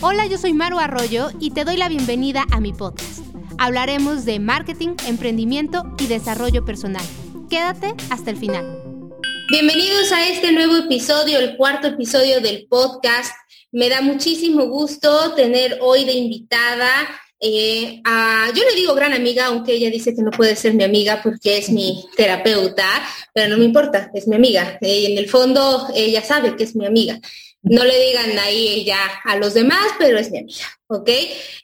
Hola, yo soy Maru Arroyo y te doy la bienvenida a mi podcast. Hablaremos de marketing, emprendimiento y desarrollo personal. Quédate hasta el final. Bienvenidos a este nuevo episodio, el cuarto episodio del podcast. Me da muchísimo gusto tener hoy de invitada eh, a, yo le digo gran amiga, aunque ella dice que no puede ser mi amiga porque es mi terapeuta, pero no me importa, es mi amiga. Eh, en el fondo ella sabe que es mi amiga. No le digan ahí ella a los demás, pero es mi amiga, ¿ok?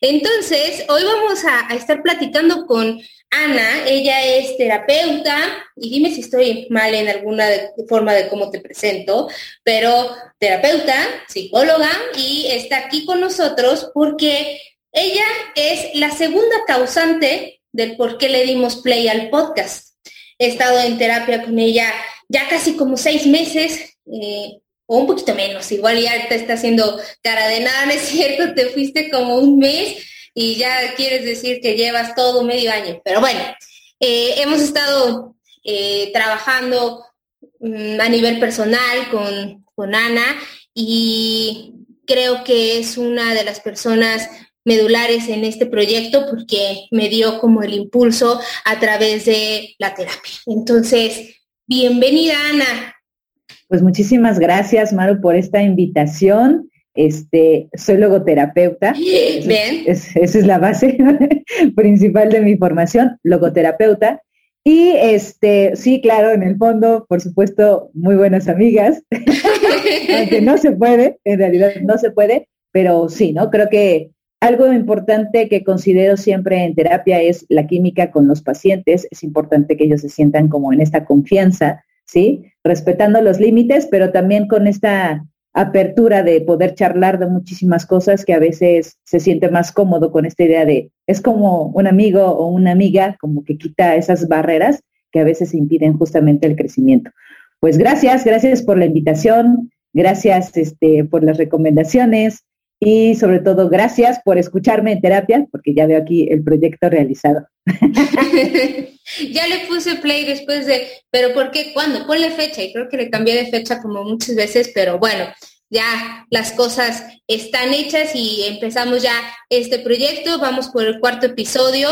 Entonces, hoy vamos a, a estar platicando con Ana, ella es terapeuta, y dime si estoy mal en alguna forma de cómo te presento, pero terapeuta, psicóloga, y está aquí con nosotros porque ella es la segunda causante del por qué le dimos play al podcast. He estado en terapia con ella ya casi como seis meses, eh, o un poquito menos, igual ya te está haciendo cara de nada, ¿no es cierto? Te fuiste como un mes y ya quieres decir que llevas todo medio año. Pero bueno, eh, hemos estado eh, trabajando mm, a nivel personal con, con Ana y creo que es una de las personas medulares en este proyecto porque me dio como el impulso a través de la terapia. Entonces, bienvenida Ana. Pues muchísimas gracias, Maru, por esta invitación. Este, soy logoterapeuta. Bien. esa es la base principal de mi formación, logoterapeuta. Y este, sí, claro, en el fondo, por supuesto, muy buenas amigas, aunque no se puede, en realidad no se puede, pero sí, ¿no? Creo que algo importante que considero siempre en terapia es la química con los pacientes. Es importante que ellos se sientan como en esta confianza, ¿sí? Respetando los límites, pero también con esta apertura de poder charlar de muchísimas cosas que a veces se siente más cómodo con esta idea de, es como un amigo o una amiga, como que quita esas barreras que a veces impiden justamente el crecimiento. Pues gracias, gracias por la invitación, gracias este, por las recomendaciones, y sobre todo gracias por escucharme en terapia, porque ya veo aquí el proyecto realizado. ya le puse play después de, pero ¿por qué? ¿Cuándo? Ponle fecha y creo que le cambié de fecha como muchas veces, pero bueno, ya las cosas están hechas y empezamos ya este proyecto, vamos por el cuarto episodio,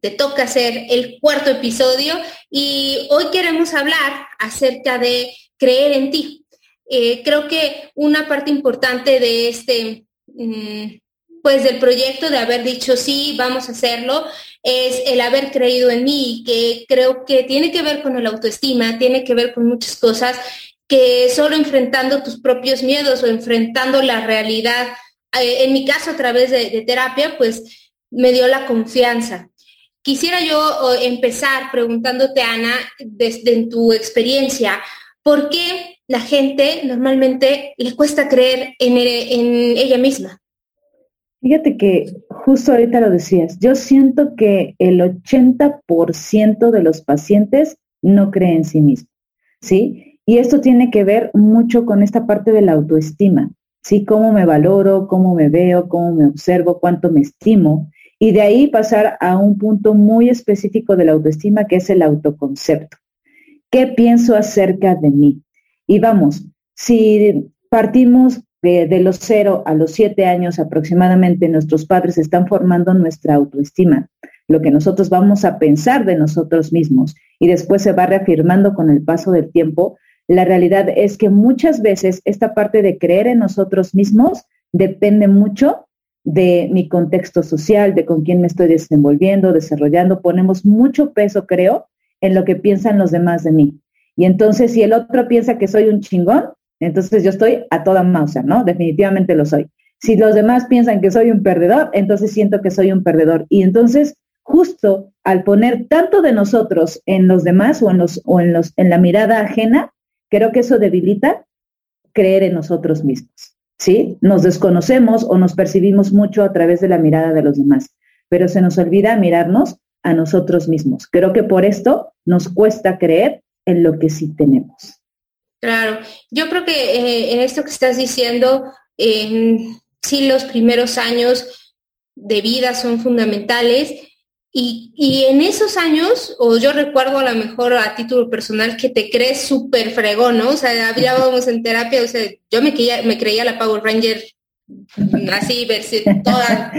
te toca hacer el cuarto episodio y hoy queremos hablar acerca de creer en ti. Eh, creo que una parte importante de este Mm, pues del proyecto de haber dicho sí, vamos a hacerlo, es el haber creído en mí, que creo que tiene que ver con el autoestima, tiene que ver con muchas cosas que solo enfrentando tus propios miedos o enfrentando la realidad, eh, en mi caso a través de, terapia, pues me dio la confianza. Quisiera yo empezar preguntándote, Ana, desde en tu experiencia, ¿por qué la gente normalmente le cuesta creer en, ella misma. Fíjate que justo ahorita lo decías, yo siento que el 80% de los pacientes no creen en sí mismos, ¿sí? Y esto tiene que ver mucho con esta parte de la autoestima, ¿sí? Cómo me valoro, cómo me veo, cómo me observo, cuánto me estimo. Y de ahí pasar a un punto muy específico de la autoestima, que es el autoconcepto. ¿Qué pienso acerca de mí? Y vamos, si partimos de, los cero a los siete años aproximadamente, nuestros padres están formando nuestra autoestima, lo que nosotros vamos a pensar de nosotros mismos y después se va reafirmando con el paso del tiempo, la realidad es que muchas veces esta parte de creer en nosotros mismos depende mucho de mi contexto social, de con quién me estoy desenvolviendo, desarrollando. Ponemos mucho peso, creo, en lo que piensan los demás de mí. Y entonces, si el otro piensa que soy un chingón, entonces yo estoy a toda Mauser, ¿no? Definitivamente lo soy. Si los demás piensan que soy un perdedor, entonces siento que soy un perdedor. Y entonces, justo al poner tanto de nosotros en los demás o en los o en los en la mirada ajena, creo que eso debilita creer en nosotros mismos. ¿Sí? Nos desconocemos o nos percibimos mucho a través de la mirada de los demás, pero se nos olvida mirarnos a nosotros mismos. Creo que por esto nos cuesta creer en lo que sí tenemos. Claro, yo creo que eh, en esto que estás diciendo, sí los primeros años de vida son fundamentales y, en esos años, o yo recuerdo a lo mejor a título personal que te crees súper fregón, ¿no? O sea, hablábamos en terapia, o sea, yo me creía, me creía la Power Ranger así, verse toda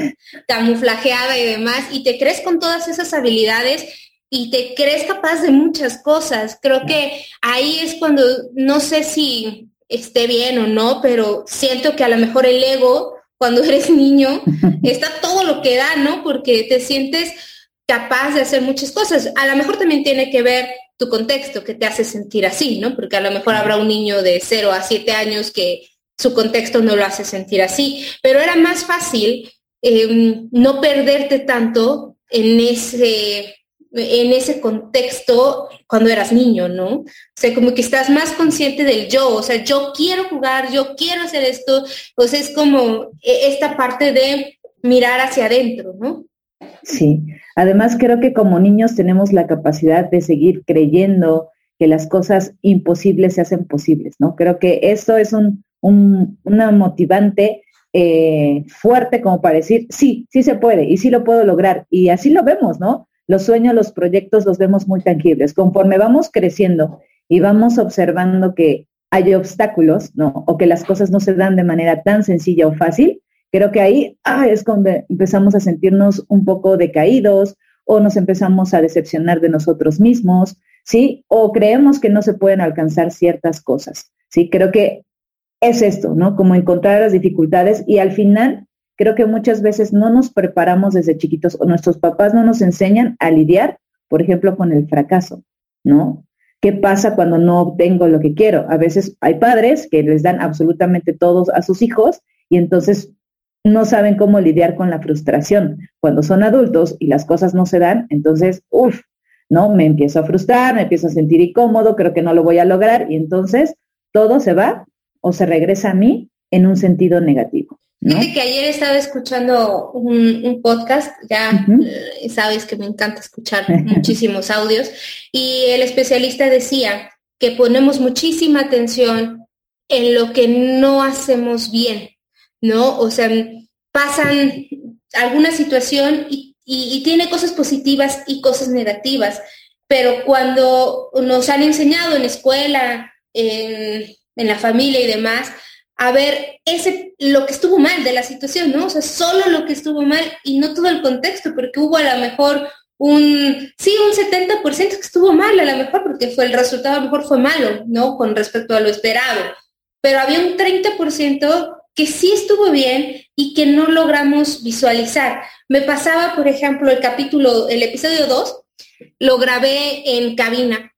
camuflajeada y demás, y te crees con todas esas habilidades y te crees capaz de muchas cosas. Creo que ahí es cuando, no sé si esté bien o no, pero siento que a lo mejor el ego, cuando eres niño, está todo lo que da, ¿no? Porque te sientes capaz de hacer muchas cosas. A lo mejor también tiene que ver tu contexto que te hace sentir así, ¿no? Porque a lo mejor habrá un niño de 0 a 7 años que su contexto no lo hace sentir así, pero era más fácil em, no perderte tanto en ese en ese contexto cuando eras niño, ¿no? O sea, como que estás más consciente del yo, o sea, yo quiero jugar, yo quiero hacer esto, pues es como e, esta parte de mirar hacia adentro, ¿no? Sí, además creo que como niños tenemos la capacidad de seguir creyendo que las cosas imposibles se hacen posibles, ¿no? Creo que eso es un, una motivante eh, fuerte como para decir, sí, sí se puede y sí lo puedo lograr. Y así lo vemos, ¿no? Los sueños, los proyectos los vemos muy tangibles. Conforme vamos creciendo y vamos observando que hay obstáculos, ¿no? O que las cosas no se dan de manera tan sencilla o fácil, creo que ahí ah, es cuando empezamos a sentirnos un poco decaídos o nos empezamos a decepcionar de nosotros mismos, ¿sí? O creemos que no se pueden alcanzar ciertas cosas, ¿sí? Creo que es esto, ¿no? Como encontrar las dificultades y al final creo que muchas veces no nos preparamos desde chiquitos o nuestros papás no nos enseñan a lidiar, por ejemplo, con el fracaso, ¿no? ¿Qué pasa cuando no obtengo lo que quiero? A veces hay padres que les dan absolutamente todos a sus hijos y entonces no saben cómo lidiar con la frustración. Cuando son adultos y las cosas no se dan, entonces, uff, ¿no? Me empiezo a frustrar, me empiezo a sentir incómodo, creo que no lo voy a lograr y entonces todo se va o se regresa a mí en un sentido negativo. Fíjate que ayer estaba escuchando un, podcast, ya eh, sabes que me encanta escuchar muchísimos audios, y el especialista decía que ponemos muchísima atención en lo que no hacemos bien, ¿no? O sea, pasan alguna situación y, tiene cosas positivas y cosas negativas, pero cuando nos han enseñado en la escuela, en, en la familia y demás, a ver ese, lo que estuvo mal de la situación, ¿no? O sea, solo lo que estuvo mal y no todo el contexto, porque hubo a lo mejor un, sí, un 70% que estuvo mal a lo mejor, porque fue el resultado a lo mejor fue malo, ¿no? Con respecto a lo esperado. Pero había un 30% que sí estuvo bien y que no logramos visualizar. Me pasaba, por ejemplo, el capítulo, el episodio 2, lo grabé en cabina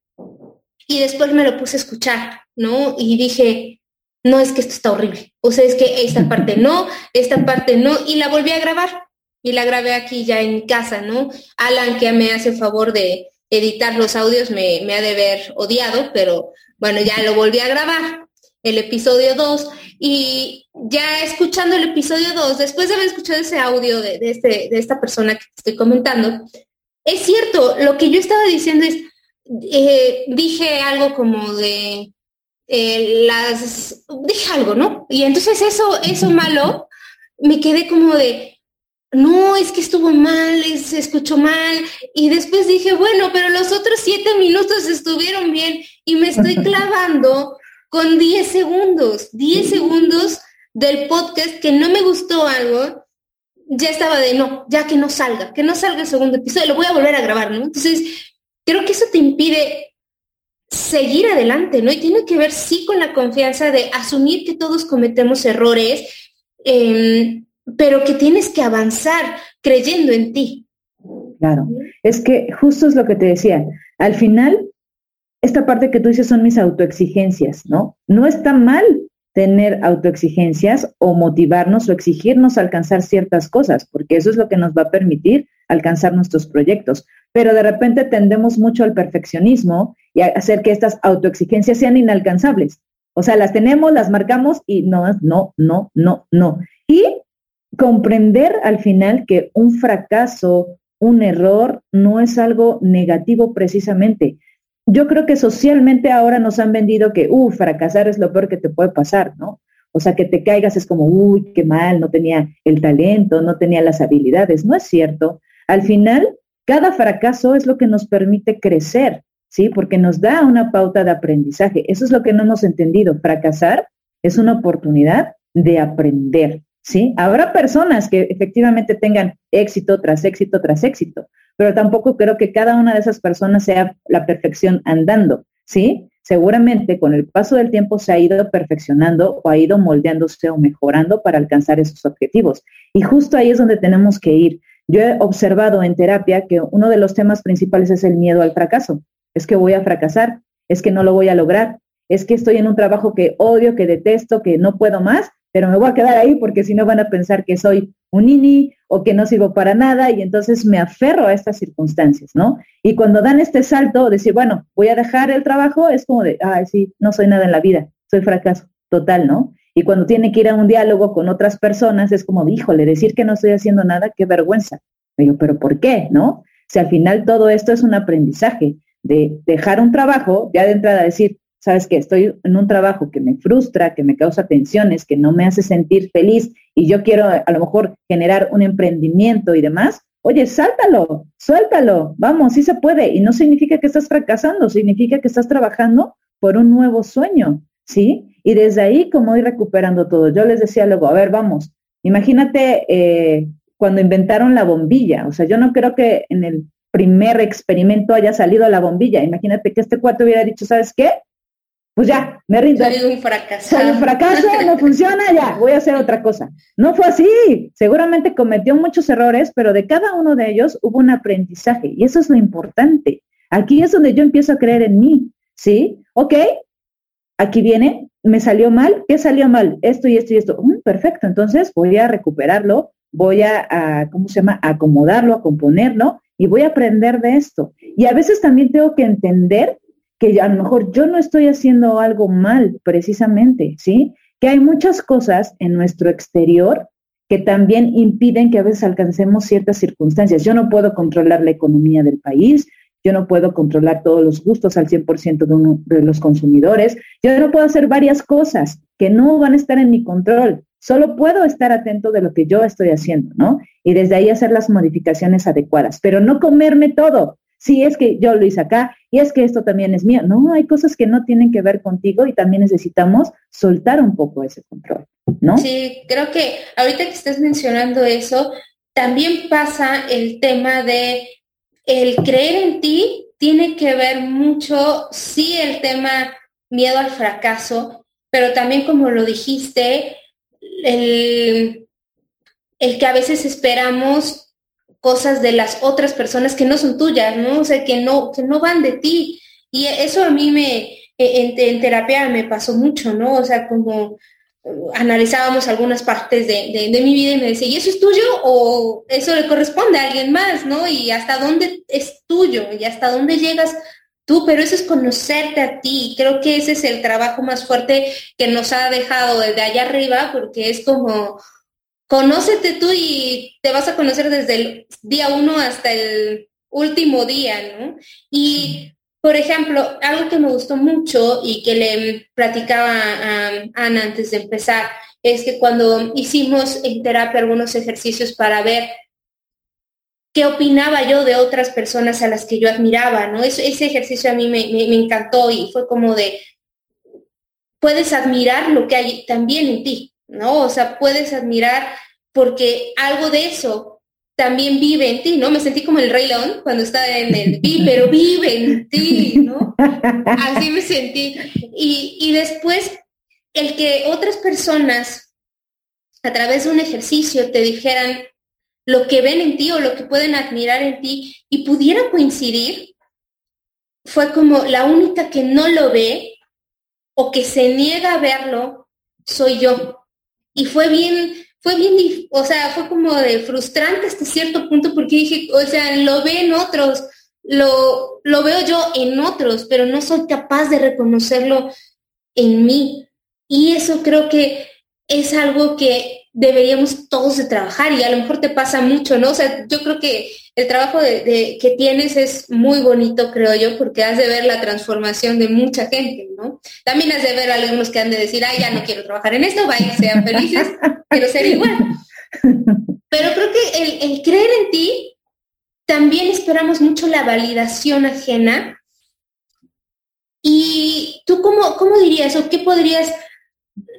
y después me lo puse a escuchar, ¿no? Y dije, no es que esto está horrible, o sea, es que esta parte no, esta parte no, y la volví a grabar, y la grabé aquí ya en casa, ¿no? Alan, que me hace favor de editar los audios, me, me ha de ver odiado, pero bueno, ya lo volví a grabar, el episodio 2, y ya escuchando el episodio 2, después de haber escuchado ese audio de, este, de esta persona que estoy comentando, es cierto, lo que yo estaba diciendo es, eh, dije algo como de, eh, las, dije algo, ¿no? Y entonces eso, eso malo, me quedé como de, no, es que estuvo mal, se escuchó mal. Y después dije, bueno, pero los otros siete minutos estuvieron bien y me estoy clavando con 10 segundos, 10 segundos del podcast que no me gustó algo, ya estaba de no, ya que no salga, que no salga el segundo episodio, lo voy a volver a grabar, ¿no? Entonces, creo que eso te impide seguir adelante, ¿no? Y tiene que ver sí con la confianza de asumir que todos cometemos errores, em, pero que tienes que avanzar creyendo en ti. Claro, es que justo es lo que te decía, al final, esta parte que tú dices son mis autoexigencias, ¿no? No está mal tener autoexigencias o motivarnos o exigirnos a alcanzar ciertas cosas, porque eso es lo que nos va a permitir alcanzar nuestros proyectos. Pero de repente tendemos mucho al perfeccionismo y hacer que estas autoexigencias sean inalcanzables. O sea, las tenemos, las marcamos y no, no, no, no, no. Y comprender al final que un fracaso, un error, no es algo negativo precisamente, yo creo que socialmente ahora nos han vendido que, uh, fracasar es lo peor que te puede pasar, ¿no? O sea, que te caigas es como, uy, qué mal, no tenía el talento, no tenía las habilidades. No es cierto. Al final, cada fracaso es lo que nos permite crecer, ¿sí? Porque nos da una pauta de aprendizaje. Eso es lo que no hemos entendido. Fracasar es una oportunidad de aprender, ¿sí? Habrá personas que efectivamente tengan éxito tras éxito tras éxito, pero tampoco creo que cada una de esas personas sea la perfección andando, ¿sí? Seguramente con el paso del tiempo se ha ido perfeccionando o ha ido moldeándose o mejorando para alcanzar esos objetivos. Y justo ahí es donde tenemos que ir. Yo he observado en terapia que uno de los temas principales es el miedo al fracaso. Es que voy a fracasar, es que no lo voy a lograr, es que estoy en un trabajo que odio, que detesto, que no puedo más, pero me voy a quedar ahí porque si no van a pensar que soy un nini o que no sirvo para nada y entonces me aferro a estas circunstancias, ¿no? Y cuando dan este salto, decir, bueno, voy a dejar el trabajo, es como de, ay, sí, no soy nada en la vida, soy fracaso total, ¿no? Y cuando tiene que ir a un diálogo con otras personas, es como, híjole, decir que no estoy haciendo nada, qué vergüenza. digo, pero ¿por qué? ¿No? Si al final todo esto es un aprendizaje de dejar un trabajo, ya de entrada decir, sabes que estoy en un trabajo que me frustra, que me causa tensiones, que no me hace sentir feliz y yo quiero a lo mejor generar un emprendimiento y demás, oye, sáltalo, suéltalo, vamos, sí se puede. Y no significa que estás fracasando, significa que estás trabajando por un nuevo sueño, ¿sí? Y desde ahí, como ir recuperando todo. Yo les decía luego, a ver, vamos, imagínate eh, cuando inventaron la bombilla, o sea, yo no creo que en el primer experimento haya salido la bombilla. Imagínate que este cuarto hubiera dicho, ¿sabes qué? pues ya, me rindo. Soy un fracaso. Soy un fracaso, no funciona, ya, voy a hacer otra cosa. No fue así. Seguramente cometió muchos errores, pero de cada uno de ellos hubo un aprendizaje y eso es lo importante. Aquí es donde yo empiezo a creer en mí, ¿sí? Ok, aquí viene, me salió mal, ¿qué salió mal? Esto y esto y esto. Mm, perfecto, entonces voy a recuperarlo, voy a, a, ¿cómo se llama? A acomodarlo, a componerlo y voy a aprender de esto. Y a veces también tengo que entender que a lo mejor yo no estoy haciendo algo mal precisamente, ¿sí? Que hay muchas cosas en nuestro exterior que también impiden que a veces alcancemos ciertas circunstancias. Yo no puedo controlar la economía del país, yo no puedo controlar todos los gustos al 100% de, uno, de los consumidores, yo no puedo hacer varias cosas que no van a estar en mi control. Solo puedo estar atento de lo que yo estoy haciendo, ¿no? Y desde ahí hacer las modificaciones adecuadas, pero no comerme todo, sí, es que yo lo hice acá y es que esto también es mío. No, hay cosas que no tienen que ver contigo y también necesitamos soltar un poco ese control, ¿no? Sí, creo que ahorita que estás mencionando eso, también pasa el tema de el creer en ti tiene que ver mucho, sí, el tema miedo al fracaso, pero también como lo dijiste, el, el que a veces esperamos cosas de las otras personas que no son tuyas, ¿no? O sea, que no, que no van de ti. Y eso a mí me, en, terapia me pasó mucho, ¿no? O sea, como uh, analizábamos algunas partes de, mi vida y me decía, ¿y eso es tuyo o eso le corresponde a alguien más, ¿no? Y hasta dónde es tuyo y hasta dónde llegas tú, pero eso es conocerte a ti. Creo que ese es el trabajo más fuerte que nos ha dejado desde allá arriba, porque es como conócete tú y te vas a conocer desde el día uno hasta el último día, ¿no? Y, por ejemplo, algo que me gustó mucho y que le platicaba a Ana antes de empezar, es que cuando hicimos en terapia algunos ejercicios para ver qué opinaba yo de otras personas a las que yo admiraba, ¿no? ese ejercicio a mí me, me encantó y fue como de, puedes admirar lo que hay también en ti, ¿no? O sea, puedes admirar porque algo de eso también vive en ti, ¿no? Me sentí como el Rey León cuando estaba en el vi, pero vive en ti, ¿no? Así me sentí. Y, y después, el que otras personas a través de un ejercicio te dijeran lo que ven en ti o lo que pueden admirar en ti y pudiera coincidir, fue como la única que no lo ve o que se niega a verlo, soy yo. Y fue bien, fue bien, o sea, fue como de frustrante hasta cierto punto porque dije, o sea, lo ve en otros, lo, lo veo yo en otros, pero no soy capaz de reconocerlo en mí. Y eso creo que es algo que deberíamos todos de trabajar y a lo mejor te pasa mucho, ¿no? O sea, yo creo que el trabajo de, que tienes es muy bonito, creo yo, porque has de ver la transformación de mucha gente, ¿no? También has de ver a algunos que han de decir, ay, ya no quiero trabajar en esto, vaya, sean felices, quiero ser igual. Pero creo que el, el creer en ti, también esperamos mucho la validación ajena. ¿Y tú cómo, cómo dirías o qué podrías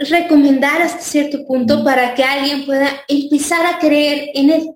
recomendar hasta cierto punto para que alguien pueda empezar a creer en él?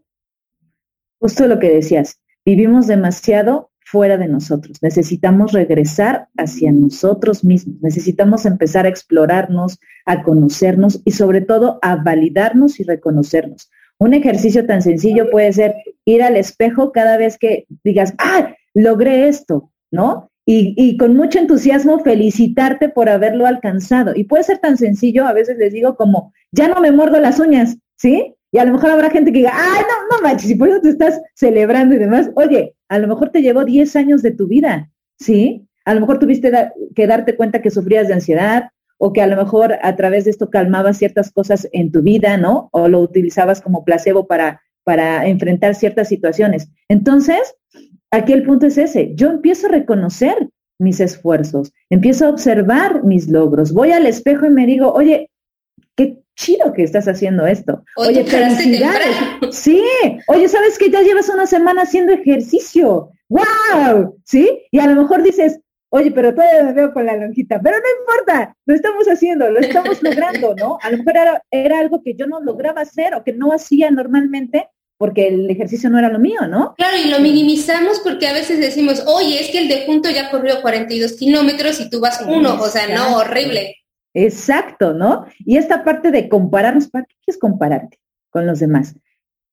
Justo lo que decías, vivimos demasiado fuera de nosotros. Necesitamos regresar hacia nosotros mismos. Necesitamos empezar a explorarnos, a conocernos y sobre todo a validarnos y reconocernos. Un ejercicio tan sencillo puede ser ir al espejo cada vez que digas, ah, logré esto, ¿no? Y, con mucho entusiasmo felicitarte por haberlo alcanzado. Y puede ser tan sencillo, a veces les digo como, ya no me muerdo las uñas, ¿sí? Y a lo mejor habrá gente que diga, ay, no, no manches, y por eso te estás celebrando y demás. Oye, a lo mejor te llevó 10 años de tu vida, ¿sí? A lo mejor tuviste que darte cuenta que sufrías de ansiedad o que a lo mejor a través de esto calmabas ciertas cosas en tu vida, ¿no? O lo utilizabas como placebo para, para enfrentar ciertas situaciones. Entonces, aquí el punto es ese. Yo empiezo a reconocer mis esfuerzos, empiezo a observar mis logros, voy al espejo y me digo, oye, qué chido que estás haciendo esto. Oye, felicidades. Sí, oye, ¿sabes que ya llevas una semana haciendo ejercicio? ¡Wow! ¿Sí? Y a lo mejor dices, oye, pero todavía me veo con la lonjita, pero no importa, lo estamos haciendo, lo estamos logrando, ¿no? A lo mejor era, era algo que yo no lograba hacer o que no hacía normalmente porque el ejercicio no era lo mío, ¿no? Claro, y lo minimizamos porque a veces decimos, oye, es que el de junto ya corrió 42 kilómetros y tú vas uno, o sea, no, horrible. Exacto, ¿no? Y esta parte de compararnos, ¿para qué quieres compararte con los demás?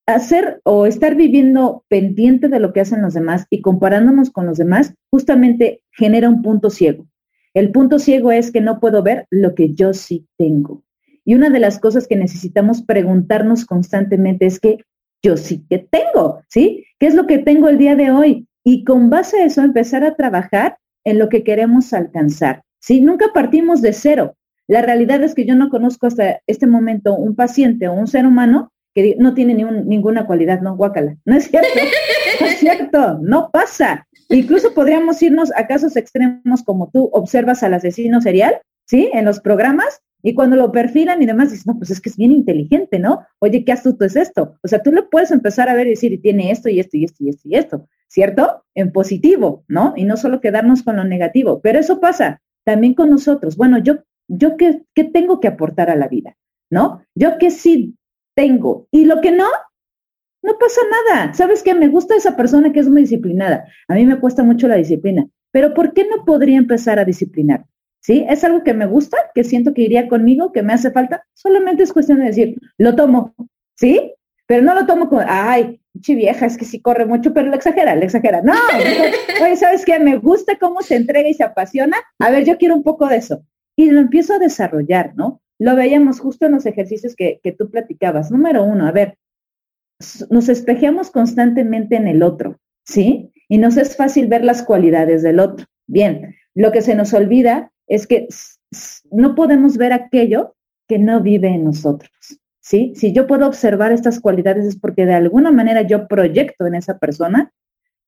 Hacer o estar viviendo pendiente de lo que hacen los demás y comparándonos con los demás, justamente genera un punto ciego. El punto ciego es que no puedo ver lo que yo sí tengo. Y una de las cosas que necesitamos preguntarnos constantemente es que yo sí que tengo, ¿sí? ¿Qué es lo que tengo el día de hoy? Y con base a eso empezar a trabajar en lo que queremos alcanzar. ¿sí? Nunca partimos de cero. La realidad es que yo no conozco hasta este momento un paciente o un ser humano que no tiene ninguna cualidad, no, guácala. No es cierto, no es cierto, no pasa. Incluso podríamos irnos a casos extremos como tú observas al asesino serial, ¿sí? En los programas, y cuando lo perfilan y demás, dices, no, pues es que es bien inteligente, ¿no? Oye, qué astuto es esto. O sea, tú lo puedes empezar a ver y decir, y tiene esto y esto y esto y esto y esto, ¿cierto? En positivo, ¿no? Y no solo quedarnos con lo negativo. Pero eso pasa también con nosotros. Bueno, yo yo qué, tengo que aportar a la vida, ¿no? Yo qué sí tengo y lo que no, no pasa nada. ¿Sabes qué? Me gusta esa persona que es muy disciplinada. A mí me cuesta mucho la disciplina, pero ¿por qué no podría empezar a disciplinar? ¿Sí? Es algo que me gusta, que siento que iría conmigo, que me hace falta. Solamente es cuestión de decir, lo tomo, ¿sí? Pero no lo tomo como, ay, chi vieja, es que sí corre mucho, pero lo exagera, lo exagera. No, oye, ¿sabes qué? Me gusta cómo se entrega y se apasiona. A ver, yo quiero un poco de eso y lo empiezo a desarrollar, ¿no? Lo veíamos justo en los ejercicios que, que tú platicabas. Número uno, a ver, nos espejeamos constantemente en el otro, ¿sí? Y nos es fácil ver las cualidades del otro. Bien, lo que se nos olvida es que no podemos ver aquello que no vive en nosotros, ¿sí? Si yo puedo observar estas cualidades es porque de alguna manera yo proyecto en esa persona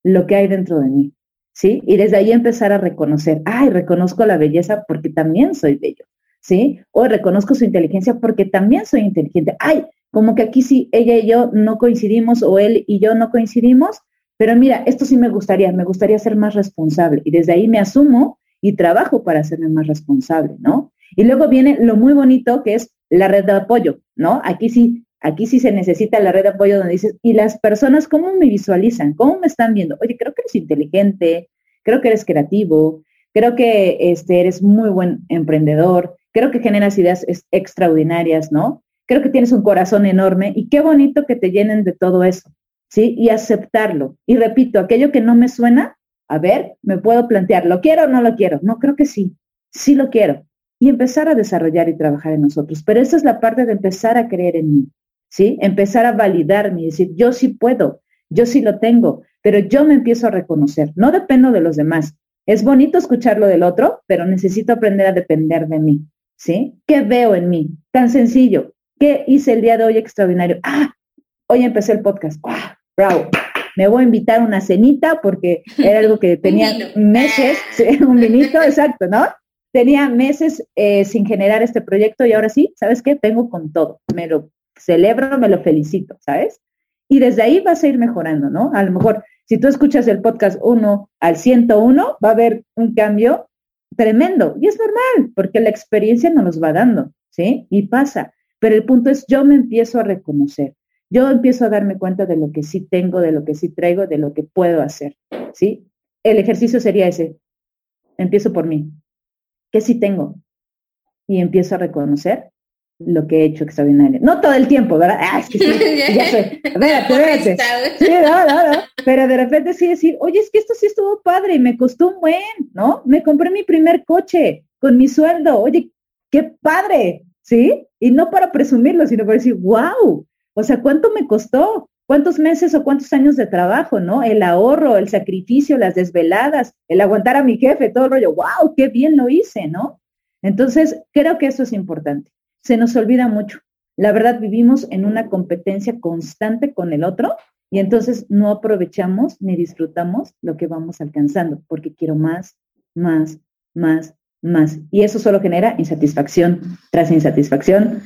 lo que hay dentro de mí. ¿sí? Y desde ahí empezar a reconocer, ay, reconozco la belleza porque también soy bello, ¿sí? O reconozco su inteligencia porque también soy inteligente. Ay, como que aquí sí, ella y yo no coincidimos o él y yo no coincidimos, pero mira, esto sí me gustaría, me gustaría ser más responsable. Y desde ahí me asumo y trabajo para serme más responsable, ¿no? Y luego viene lo muy bonito que es la red de apoyo, ¿no? Aquí sí, aquí sí se necesita la red de apoyo donde dices, ¿y las personas cómo me visualizan? ¿Cómo me están viendo? Oye, creo que eres inteligente, creo que eres creativo, creo que este, eres muy buen emprendedor, creo que generas ideas extraordinarias, ¿no? Creo que tienes un corazón enorme y qué bonito que te llenen de todo eso, ¿sí? Y aceptarlo. Y repito, aquello que no me suena, a ver, me puedo plantear, ¿lo quiero o no lo quiero? No, creo que sí, sí lo quiero. Y empezar a desarrollar y trabajar en nosotros. Pero esa es la parte de empezar a creer en mí. ¿sí? Empezar a validarme y decir, yo sí puedo, yo sí lo tengo, pero yo me empiezo a reconocer, no dependo de los demás. Es bonito escuchar lo del otro, pero necesito aprender a depender de mí, ¿sí? ¿Qué veo en mí? Tan sencillo. ¿Qué hice el día de hoy extraordinario? Ah, hoy empecé el podcast. ¡Ah, bravo! Me voy a invitar una cenita porque era algo que tenía meses, un vinito, exacto, ¿no? Tenía meses eh, sin generar este proyecto y ahora sí, ¿sabes qué? Tengo con todo. Me lo celebro, me lo felicito, ¿sabes? Y desde ahí vas a ir mejorando, ¿no? A lo mejor, si tú escuchas el podcast 1 al 101, va a haber un cambio tremendo. Y es normal, porque la experiencia nos los va dando. ¿sí? Y pasa. Pero el punto es, yo me empiezo a reconocer, yo empiezo a darme cuenta de lo que sí tengo, de lo que sí traigo, de lo que puedo hacer, ¿sí? El ejercicio sería ese, empiezo por mí, ¿qué sí tengo? Y empiezo a reconocer lo que he hecho extraordinario. No todo el tiempo, ¿verdad? Ah, es que sí, ya sé. Espérate, espérate. Sí, no, no, no. Pero de repente sí decir, oye, es que esto sí estuvo padre y me costó un buen, ¿no? Me compré mi primer coche con mi sueldo. Oye, qué padre, ¿sí? Y no para presumirlo, sino para decir, wow, o sea, ¿cuánto me costó? ¿Cuántos meses o cuántos años de trabajo, no? El ahorro, el sacrificio, las desveladas, el aguantar a mi jefe, todo el rollo, wow, qué bien lo hice, ¿no? Entonces, creo que eso es importante se nos olvida mucho. La verdad, vivimos en una competencia constante con el otro y entonces no aprovechamos ni disfrutamos lo que vamos alcanzando, porque quiero más, más, más, más. Y eso solo genera insatisfacción tras insatisfacción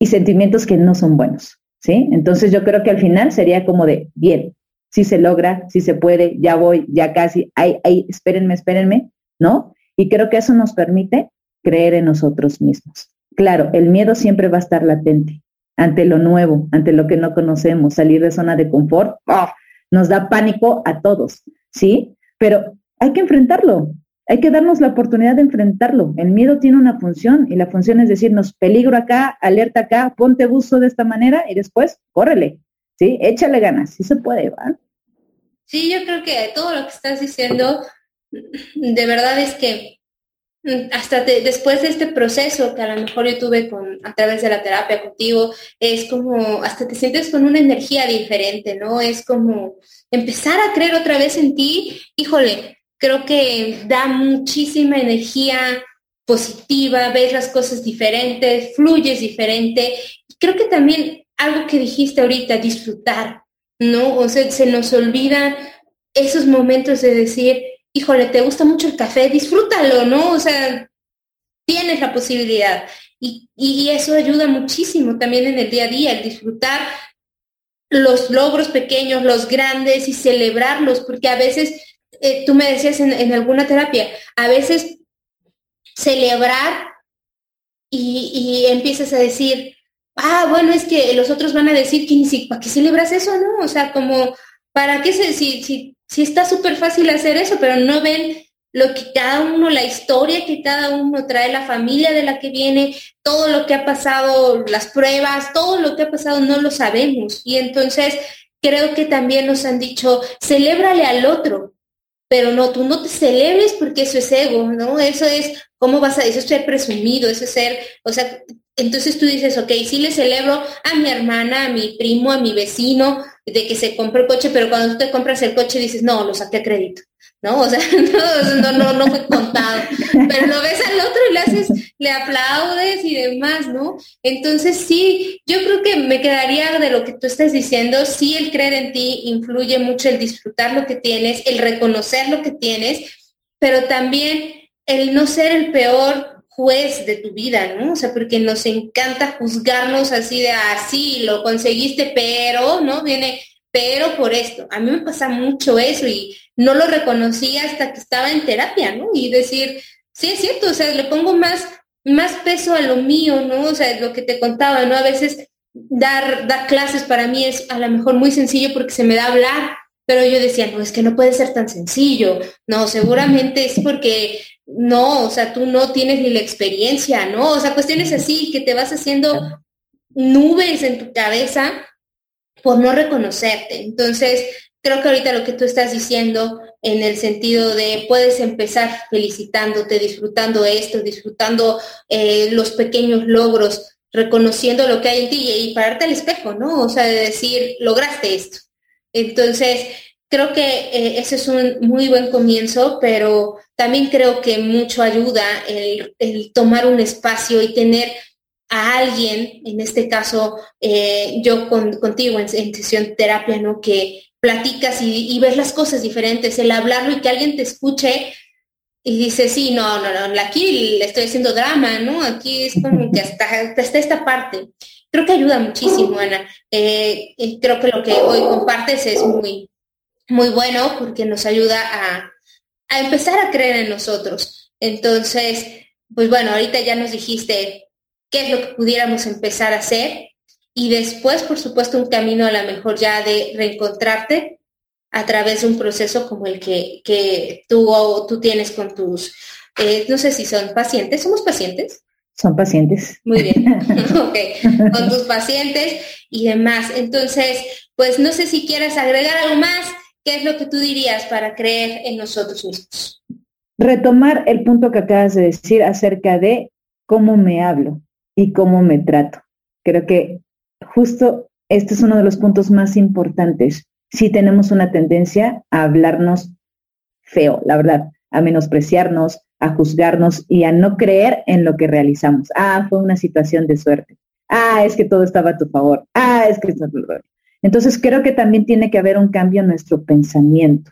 y sentimientos que no son buenos. ¿Sí? Entonces yo creo que al final sería como de, bien, si se logra, si se puede, ya voy, ya casi, ay, ay, espérenme, espérenme, ¿no? Y creo que eso nos permite creer en nosotros mismos. Claro, el miedo siempre va a estar latente ante lo nuevo, ante lo que no conocemos, salir de zona de confort, ¡ah! nos da pánico a todos, ¿sí? Pero hay que enfrentarlo, hay que darnos la oportunidad de enfrentarlo. El miedo tiene una función y la función es decirnos peligro acá, alerta acá, ponte buzo de esta manera y después córrele, ¿sí? Échale ganas, sí se puede, ¿va? Sí, yo creo que todo lo que estás diciendo, de verdad es que Mm, hasta después de este proceso que a lo mejor yo tuve con, a través de la terapia contigo, es como, hasta te sientes con una energía diferente, ¿no? Es como empezar a creer otra vez en ti, híjole, creo que da muchísima energía positiva, ves las cosas diferentes, fluyes diferente. Creo que también algo que dijiste ahorita, disfrutar, ¿no? O sea, se nos olvidan esos momentos de decir, híjole, te gusta mucho el café, disfrútalo, ¿no? O sea, tienes la posibilidad. Y, eso ayuda muchísimo también en el día a día, el disfrutar los logros pequeños, los grandes y celebrarlos, porque a veces, eh, tú me decías en, alguna terapia, a veces celebrar y, empiezas a decir, ah, bueno, es que los otros van a decir que ni si, ¿para qué celebras eso, no? O sea, como, ¿para qué se, si, si sí está súper fácil hacer eso, pero no ven lo que cada uno, la historia que cada uno trae, la familia de la que viene, todo lo que ha pasado, las pruebas, todo lo que ha pasado no lo sabemos. Y entonces creo que también nos han dicho, celébrale al otro, pero no, tú no te celebres porque eso es ego, ¿no? Eso es, ¿cómo vas a, eso es ser presumido, eso es ser, o sea, entonces tú dices, ok, sí le celebro a mi hermana, a mi primo, a mi vecino, de que se compre el coche, pero cuando tú te compras el coche dices, no, lo saqué a crédito, ¿no? O sea, no, no, no, fue contado. Pero lo ves al otro y le haces, le aplaudes y demás, ¿no? Entonces sí, yo creo que me quedaría de lo que tú estás diciendo, sí el creer en ti influye mucho el disfrutar lo que tienes, el reconocer lo que tienes, pero también el no ser el peor juez de tu vida, ¿no? O sea, porque nos encanta juzgarnos así de así, ah, lo conseguiste, pero, ¿no? Viene, pero por esto. A mí me pasa mucho eso y no lo reconocí hasta que estaba en terapia, ¿no? Y decir, sí es cierto, o sea, le pongo más, más peso a lo mío, ¿no? O sea, lo que te contaba, ¿no? A veces dar, dar clases para mí es a lo mejor muy sencillo porque se me da hablar, pero yo decía, no, es que no puede ser tan sencillo. No, seguramente es porque no, o sea, tú no tienes ni la experiencia, ¿no? O sea, cuestiones así que te vas haciendo nubes en tu cabeza por no reconocerte. Entonces, creo que ahorita lo que tú estás diciendo en el sentido de puedes empezar felicitándote, disfrutando esto, disfrutando eh, los pequeños logros, reconociendo lo que hay en ti y pararte al espejo, ¿no? O sea, de decir, lograste esto. Entonces, creo que eh, ese es un muy buen comienzo, pero también creo que mucho ayuda el, tomar un espacio y tener a alguien, en este caso eh, yo contigo en, sesión terapia, ¿no? Que platicas y, ves las cosas diferentes, el hablarlo y que alguien te escuche y dice, sí, no, no, no, aquí le estoy haciendo drama, ¿no? Aquí es como que hasta, hasta esta parte. Creo que ayuda muchísimo, Ana. Eh, creo que lo que hoy compartes es muy, muy bueno porque nos ayuda a, empezar a creer en nosotros. Entonces, pues bueno, ahorita ya nos dijiste qué es lo que pudiéramos empezar a hacer y después, por supuesto, un camino a lo mejor ya de reencontrarte a través de un proceso como el que, que tú, tú tienes con tus, eh, no sé si son pacientes, ¿somos pacientes? Son pacientes. Muy bien, ok, con tus pacientes y demás. Entonces, pues no sé si quieres agregar algo más, ¿qué es lo que tú dirías para creer en nosotros mismos? Retomar el punto que acabas de decir acerca de cómo me hablo y cómo me trato. Creo que justo este es uno de los puntos más importantes. Si tenemos una tendencia a hablarnos feo, la verdad, a menospreciarnos, a juzgarnos y a no creer en lo que realizamos. Ah, fue una situación de suerte. Ah, es que todo estaba a tu favor. Ah, es que... Entonces creo que también tiene que haber un cambio en nuestro pensamiento.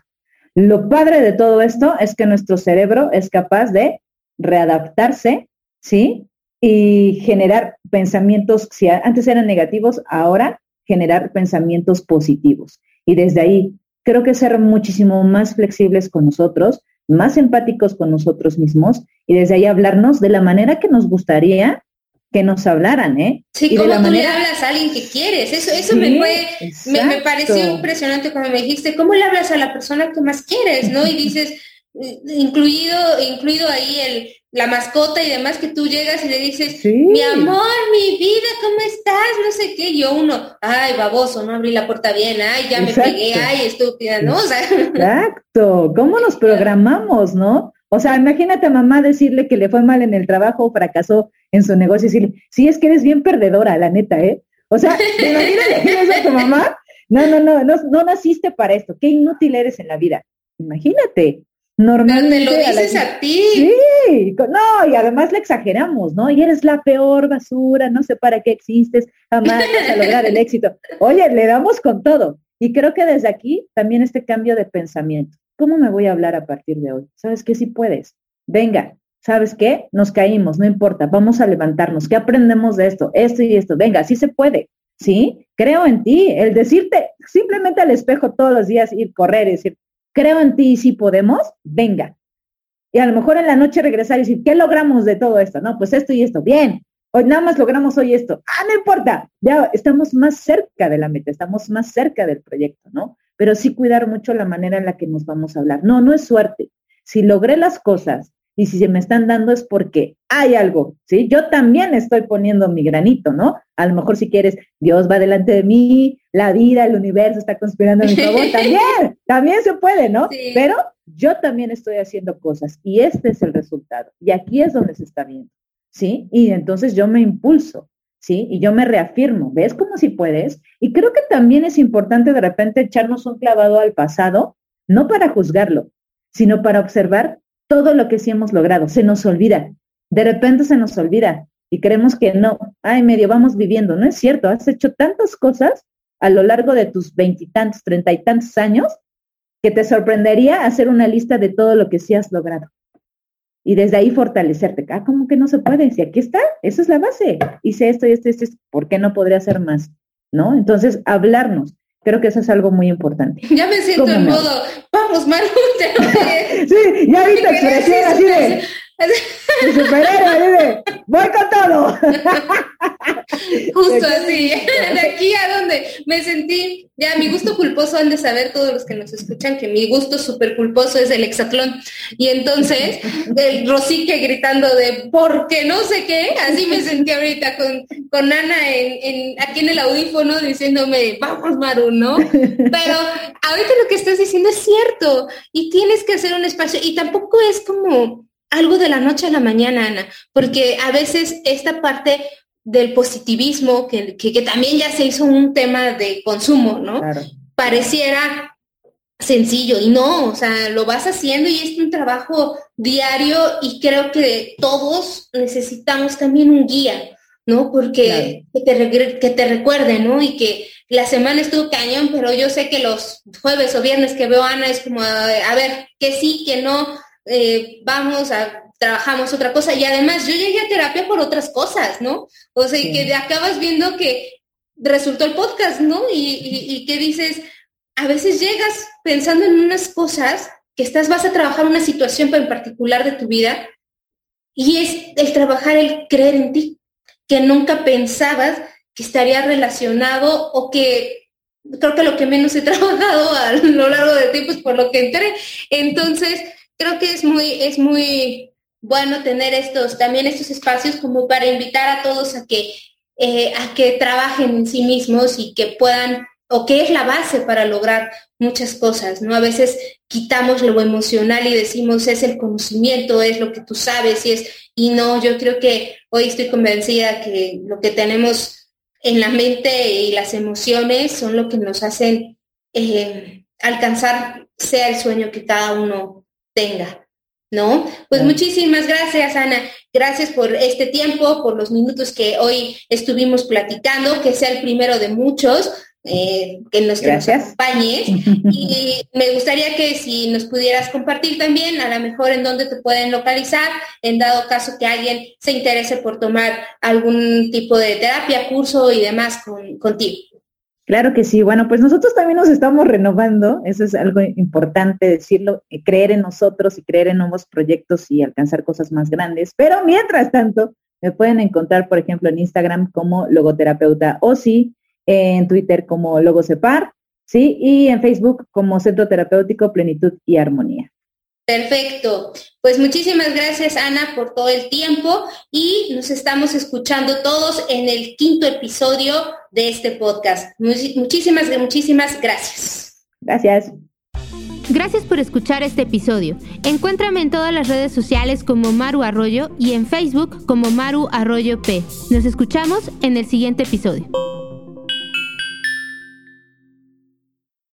Lo padre de todo esto es que nuestro cerebro es capaz de readaptarse, ¿sí? Y generar pensamientos, si antes eran negativos, ahora generar pensamientos positivos. Y desde ahí, creo que ser muchísimo más flexibles con nosotros, más empáticos con nosotros mismos y desde ahí hablarnos de la manera que nos gustaría que nos hablaran, ¿eh? Sí, como tú le hablas a alguien que quieres. Eso, eso me fue, me, pareció impresionante cuando me dijiste, ¿cómo le hablas a la persona que más quieres, no? Y dices, incluido, incluido ahí el, la mascota y demás, que tú llegas y le dices, mi amor, mi vida, ¿cómo estás? No sé qué. yo uno, ay, baboso, no abrí la puerta bien, ay, ya me pegué, ay, estúpida, ¿no? O sea, Exacto. ¿Cómo nos programamos, no? O sea, imagínate a mamá decirle que le fue mal en el trabajo, fracasó en su negocio y decirle, sí, es que eres bien perdedora, la neta, ¿eh? O sea, ¿te imaginas a tu mamá? No, no, no, no, no naciste para esto, qué inútil eres en la vida. Imagínate. Normalmente. lo dices a, ti. Sí, no, y además le exageramos, ¿no? Y eres la peor basura, no sé para qué existes, jamás vas a lograr el éxito. Oye, le damos con todo. Y creo que desde aquí también este cambio de pensamiento. ¿Cómo me voy a hablar a partir de hoy? ¿Sabes qué? Si puedes. Venga, ¿sabes qué? Nos caímos, no importa, vamos a levantarnos. ¿Qué aprendemos de esto? Esto y esto. Venga, sí se puede. ¿Sí? Creo en ti. El decirte simplemente al espejo todos los días, ir correr y decir, creo en ti y si podemos, venga. Y a lo mejor en la noche regresar y decir, ¿qué logramos de todo esto? No, pues esto y esto. Bien. Hoy nada más logramos hoy esto. Ah, no importa. Ya estamos más cerca de la meta, estamos más cerca del proyecto, ¿no? Pero sí cuidar mucho la manera en la que nos vamos a hablar. No, no es suerte. Si logré las cosas y si se me están dando es porque hay algo, ¿sí? Yo también estoy poniendo mi granito, ¿no? A lo mejor si quieres, Dios va delante de mí, la vida, el universo está conspirando a mi favor, también, también se puede, ¿no? Pero yo también estoy haciendo cosas y este es el resultado. Y aquí es donde se está viendo, ¿sí? Y entonces yo me impulso, ¿sí? Y yo me reafirmo, ¿ves cómo si puedes? Y creo que también es importante de repente echarnos un clavado al pasado, no para juzgarlo, sino para observar todo lo que sí hemos logrado. Se nos olvida. De repente se nos olvida y creemos que no, ay, medio vamos viviendo. No es cierto, has hecho tantas cosas a lo largo de tus veintitantos, treinta y tantos años que te sorprendería hacer una lista de todo lo que sí has logrado. Y desde ahí fortalecerte. Ah, ¿cómo que no se puede? Si aquí está, esa es la base. Hice esto y esto y esto, ¿por qué no podría hacer más? ¿No? Entonces, hablarnos. Creo que eso es algo muy importante. Ya me siento en modo, vamos, Maru. sí, ya vi expresión así de, superhéroe, voy con todo. Justo así, de aquí a donde me sentí, ya mi gusto culposo han de saber todos los que nos escuchan que mi gusto súper culposo es el hexatlón. Y entonces, el Rosique gritando de porque no sé qué, así me sentí ahorita con, con Ana en, aquí en el audífono diciéndome, vamos Maru, ¿no? Pero ahorita lo que estás diciendo es cierto y tienes que hacer un espacio y tampoco es como algo de la noche a la mañana, Ana, porque a veces esta parte del positivismo, que, también ya se hizo un tema de consumo, ¿no? Pareciera sencillo y no, o sea, lo vas haciendo y es un trabajo diario y creo que todos necesitamos también un guía, ¿no? Porque que, te, que te recuerde, ¿no? Y que la semana estuvo cañón, pero yo sé que los jueves o viernes que veo a Ana es como, a ver, que sí, que no, eh, vamos a trabajamos otra cosa y además yo llegué a terapia por otras cosas, ¿no? O sea, y que acabas viendo que resultó el podcast, ¿no? Y, que dices, a veces llegas pensando en unas cosas que estás, vas a trabajar una situación en particular de tu vida y es el trabajar, el creer en ti, que nunca pensabas que estaría relacionado o que creo que lo que menos he trabajado a lo largo del tiempo es por lo que entré. Entonces, creo que es muy, es muy bueno tener estos, también estos espacios como para invitar a todos a que, eh, a que trabajen en sí mismos y que puedan, o que es la base para lograr muchas cosas, ¿no? A veces quitamos lo emocional y decimos es el conocimiento, es lo que tú sabes y es, y no, yo creo que hoy estoy convencida que lo que tenemos en la mente y las emociones son lo que nos hacen eh, alcanzar sea el sueño que cada uno tenga. ¿No? Pues muchísimas gracias, Ana. Gracias por este tiempo, por los minutos que hoy estuvimos platicando, que sea el primero de muchos. Eh, que nos, que acompañes. Y me gustaría que si nos pudieras compartir también, a lo mejor en dónde te pueden localizar, en dado caso que alguien se interese por tomar algún tipo de terapia, curso y demás con, contigo. Claro que sí. Bueno, pues nosotros también nos estamos renovando. Eso es algo importante decirlo, eh, creer en nosotros y creer en nuevos proyectos y alcanzar cosas más grandes. Pero mientras tanto, me pueden encontrar, por ejemplo, en Instagram como logoterapeuta o sí en Twitter como Logosepar, ¿sí? Y en Facebook como Centro Terapéutico Plenitud y Armonía. Perfecto. Pues muchísimas gracias, Ana, por todo el tiempo y nos estamos escuchando todos en el quinto episodio de este podcast. Muchísimas, muchísimas gracias. Gracias. Gracias por escuchar este episodio. Encuéntrame en todas las redes sociales como Maru Arroyo y en Facebook como Maru Arroyo P. Nos escuchamos en el siguiente episodio.